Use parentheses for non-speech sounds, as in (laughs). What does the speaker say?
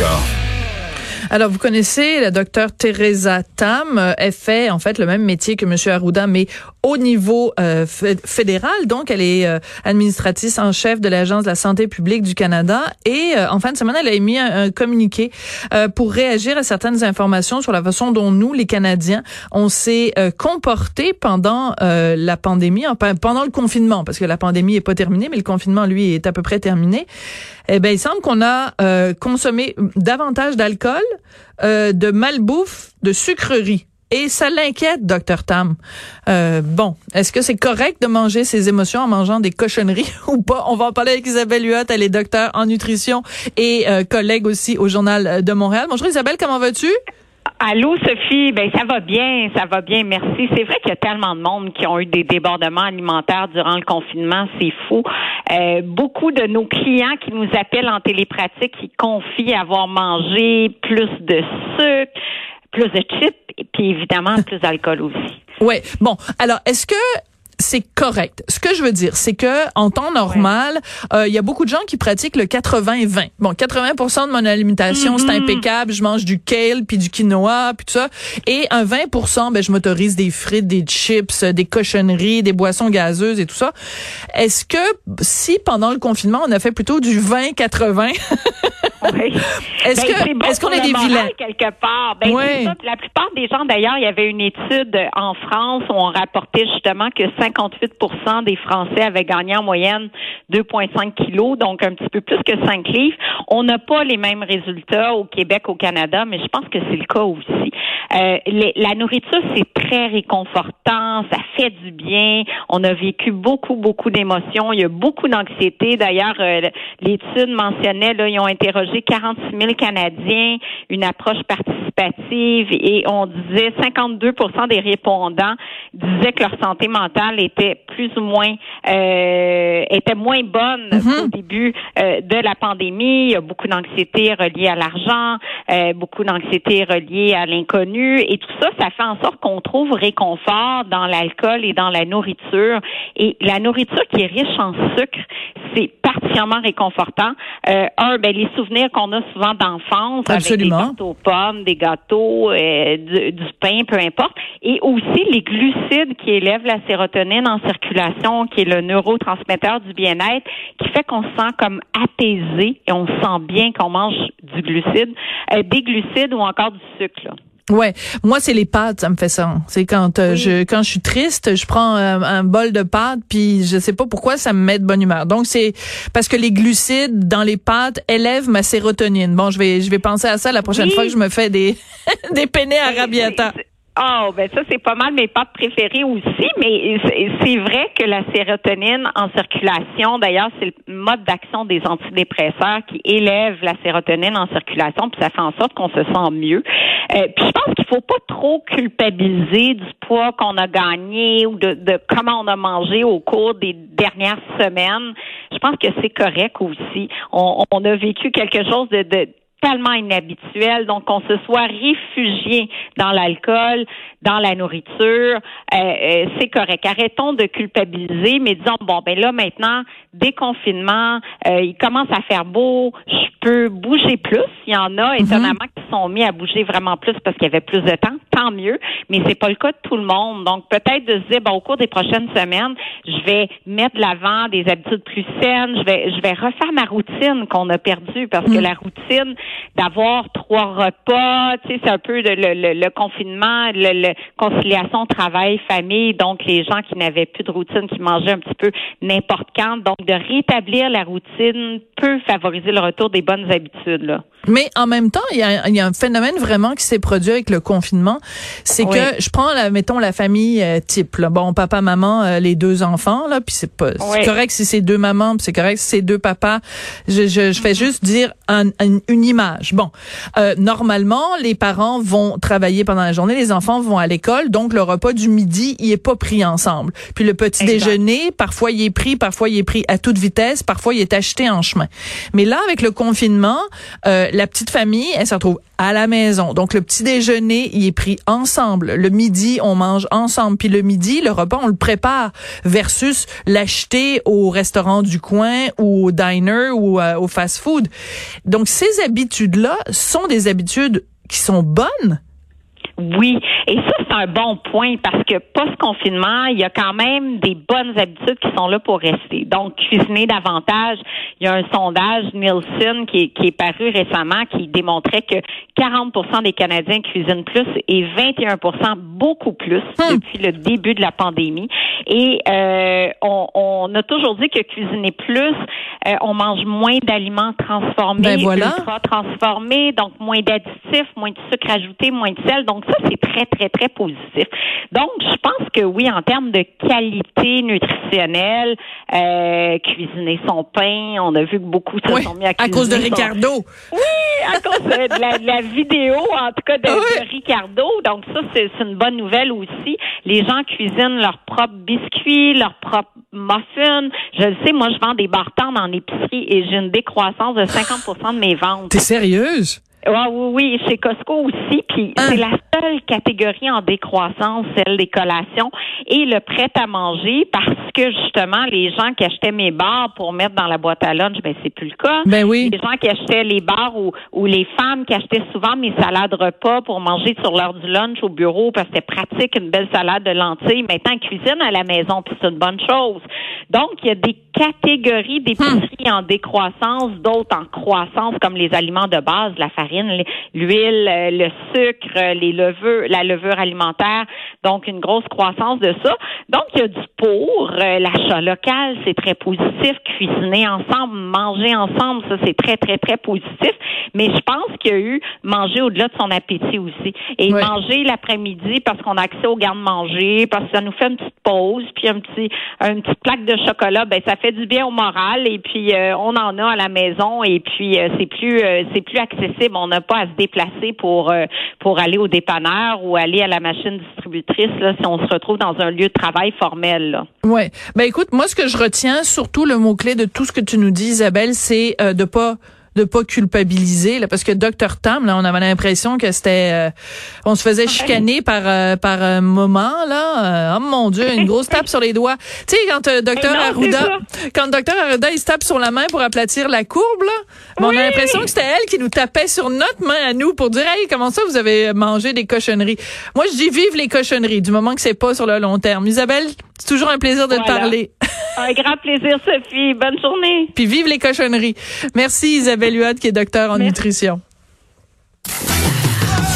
go. Alors, vous connaissez la docteure Teresa Tam. Euh, elle fait en fait le même métier que Monsieur Arruda, mais au niveau euh, fédéral. Donc, elle est euh, administratrice en chef de l'Agence de la santé publique du Canada. Et en fin de semaine, elle a émis un, communiqué pour réagir à certaines informations sur la façon dont nous, les Canadiens, on s'est comportés pendant la pandémie, pendant le confinement, parce que la pandémie est pas terminée, mais le confinement, lui, est à peu près terminé. Eh bien, il semble qu'on a consommé davantage d'alcool, euh, de malbouffe, de sucreries. Et ça l'inquiète, docteur Tam. Euh, bon, est-ce que c'est correct de manger ses émotions en mangeant des cochonneries (laughs) ou pas? On va en parler avec Isabelle Huot, elle est docteur en nutrition et euh, collègue aussi au Journal de Montréal. Bonjour Isabelle, comment vas-tu? Allô, Sophie? Ben, ça va bien, ça va bien, merci. C'est vrai qu'il y a tellement de monde qui ont eu des débordements alimentaires durant le confinement, c'est fou. Euh, beaucoup de nos clients qui nous appellent en télépratique, qui confient avoir mangé plus de sucre, plus de chips, et puis évidemment (laughs) plus d'alcool aussi. Oui. Bon, alors, est-ce que c'est correct. Ce que je veux dire, c'est que en temps normal, euh, il y a beaucoup de gens qui pratiquent le 80-20. Bon, 80% de mon alimentation, c'est mm-hmm. impeccable. Je mange du kale, puis du quinoa, puis tout ça. Et un 20%, ben, je m'autorise des frites, des chips, des cochonneries, des boissons gazeuses et tout ça. Est-ce que si pendant le confinement, on a fait plutôt du 20-80, (laughs) (laughs) Est-ce ben, est-ce qu'on est des vilains? quelque part. Ben, La plupart des gens, d'ailleurs, il y avait une étude en France où on rapportait justement que 58% des Français avaient gagné en moyenne 2,5 kilos, donc un petit peu plus que 5 livres. On n'a pas les mêmes résultats au Québec, au Canada, mais je pense que c'est le cas aussi. Euh, la nourriture, c'est très réconfortant, ça fait du bien. On a vécu beaucoup, beaucoup d'émotions. Il y a beaucoup d'anxiété. D'ailleurs, euh, l'étude mentionnait, là, ils ont interrogé 46 000 Canadiens, une approche participative, et on disait 52% des répondants disaient que leur santé mentale était plus ou moins euh, était moins bonne mm-hmm. au début euh, de la pandémie. Il y a beaucoup d'anxiété reliée à l'argent, euh, beaucoup d'anxiété reliée à l'inconnu, et tout ça, ça fait en sorte qu'on trouve réconfort dans l'alcool et dans la nourriture. Et la nourriture qui est riche en sucre, c'est particulièrement réconfortant. Euh, un, ben, les souvenirs qu'on a souvent d'enfance avec des gâteaux aux pommes, des gâteaux, euh, du, pain, peu importe. Et aussi les glucides qui élèvent la sérotonine en circulation, qui est le neurotransmetteur du bien-être, qui fait qu'on se sent comme apaisé et on sent bien qu'on mange du glucide, euh, des glucides ou encore du sucre. Là. Ouais, moi c'est les pâtes, ça me fait ça. C'est quand euh, je quand je suis triste, je prends un, bol de pâtes puis je sais pas pourquoi ça me met de bonne humeur. Donc c'est parce que les glucides dans les pâtes élèvent ma sérotonine. Bon, je vais je vais penser à ça la prochaine fois que je me fais des (laughs) des penne arabiata. Oh, ben ça, c'est pas mal mes pâtes préférées aussi, mais c'est vrai que la sérotonine en circulation, d'ailleurs, c'est le mode d'action des antidépresseurs qui élève la sérotonine en circulation, puis ça fait en sorte qu'on se sent mieux. Euh, puis je pense qu'il faut pas trop culpabiliser du poids qu'on a gagné ou de, de comment on a mangé au cours des dernières semaines. Je pense que c'est correct aussi. On, on, a vécu quelque chose de, de tellement inhabituel, donc qu'on se soit réfugié dans l'alcool, dans la nourriture, euh, euh, c'est correct. Arrêtons de culpabiliser, mais disons bon ben là maintenant déconfinement, euh, il commence à faire beau, je peux bouger plus. Il y en a mhm. étonnamment qui sont mis à bouger vraiment plus parce qu'il y avait plus de temps, tant mieux. Mais c'est pas le cas de tout le monde. Donc peut-être de se dire bon au cours des prochaines semaines, je vais mettre de l'avant des habitudes plus saines, je vais je vais refaire ma routine qu'on a perdue parce que mhm. la routine d'avoir trois repas, tu sais, c'est un peu le, le, le confinement, le, conciliation travail-famille, donc les gens qui n'avaient plus de routine, qui mangeaient un petit peu n'importe quand. Donc, de rétablir la routine peut favoriser le retour des bonnes habitudes. Là. Mais en même temps, il y a, y a, un phénomène vraiment qui s'est produit avec le confinement, c'est que je prends, la, mettons, la famille euh, type. Là. Bon, papa, maman, euh, les deux enfants, là, puis c'est pas c'est correct si c'est deux mamans, c'est correct si c'est deux papas. Je, je, je fais juste dire un, une image. Bon, euh, normalement, les parents vont travailler pendant la journée, les enfants vont à l'école, donc le repas du midi, il est pas pris ensemble. Puis le petit déjeuner, parfois il est pris, parfois il est pris à toute vitesse, parfois il est acheté en chemin. Mais là, avec le confinement, euh, la petite famille, elle se retrouve à la maison. Donc le petit déjeuner, il est pris ensemble. Le midi, on mange ensemble. Puis le midi, le repas, on le prépare versus l'acheter au restaurant du coin ou au diner ou euh, au fast-food. Donc ces habitudes-là sont des habitudes qui sont bonnes? Oui, et ça c'est un bon point parce que post-confinement, il y a quand même des bonnes habitudes qui sont là pour rester. Donc cuisiner davantage, il y a un sondage Nielsen qui est, paru récemment qui démontrait que 40% des Canadiens cuisinent plus et 21% beaucoup plus hmm. depuis le début de la pandémie. Et euh, on, a toujours dit que cuisiner plus, euh, on mange moins d'aliments transformés, ben ultra transformés, donc moins d'additifs, moins de sucre ajouté, moins de sel. Donc ça, c'est très, très, très positif. Donc, je pense que oui, en termes de qualité euh, cuisiner son pain, on a vu que beaucoup se sont mis à cuisiner. À cause de Ricardo. Oui, à cause de la, vidéo, en tout cas, de, Ricardo. Donc, ça, c'est une bonne nouvelle aussi. Les gens cuisinent leurs propres biscuits, leurs propres muffins. Je le sais, moi, je vends des bartends en épicerie et j'ai une décroissance de 50% de mes ventes. T'es sérieuse? Oui, oui, chez Costco aussi. Puis ah. c'est la seule catégorie en décroissance, celle des collations et le prêt à manger, parce que justement, les gens qui achetaient mes bars pour mettre dans la boîte à lunch, ben c'est plus le cas. Ben oui. Les gens qui achetaient les bars ou, ou les femmes qui achetaient souvent mes salades repas pour manger sur l'heure du lunch au bureau parce que c'était pratique une belle salade de lentilles. Maintenant, cuisine à la maison, puis c'est une bonne chose. Donc, il y a des catégories d'épiceries hmm. en décroissance, d'autres en croissance, comme les aliments de base, la farine, l'huile, euh, le sucre, euh, les levures, la levure alimentaire. Donc, une grosse croissance de ça. Donc, il y a du pour. Euh, l'achat local, c'est très positif. Cuisiner ensemble, manger ensemble, ça, c'est très, très, très positif. Mais je pense qu'il y a eu manger au-delà de son appétit aussi. Et manger l'après-midi parce qu'on a accès au garde-manger, parce que ça nous fait une petite pause, puis un petit, une petite plaque de chocolat, ben ça fait du bien au moral. Et puis euh, on en a à la maison. Et puis euh, c'est plus, euh, c'est plus accessible. On n'a pas à se déplacer pour pour aller au dépanneur ou aller à la machine distributrice là, si on se retrouve dans un lieu de travail formel. Là. Ouais. Ben écoute, moi ce que je retiens, surtout le mot clé de tout ce que tu nous dis, Isabelle, c'est de pas de pas culpabiliser là parce que Dr Tam là on avait l'impression que c'était euh, on se faisait chicaner par euh, par un moment là euh, oh mon dieu une grosse tape sur les doigts. Tu sais quand docteur Arruda quand docteur Arruda il se tape sur la main pour aplatir la courbe là on a l'impression que c'était elle qui nous tapait sur notre main à nous pour dire hey comment ça vous avez mangé des cochonneries? Moi je dis vive les cochonneries du moment que c'est pas sur le long terme. Isabelle c'est toujours un plaisir de te parler un grand plaisir, Sophie. Bonne journée. Puis vive les cochonneries. Merci Isabelle Huot, qui est docteur en nutrition.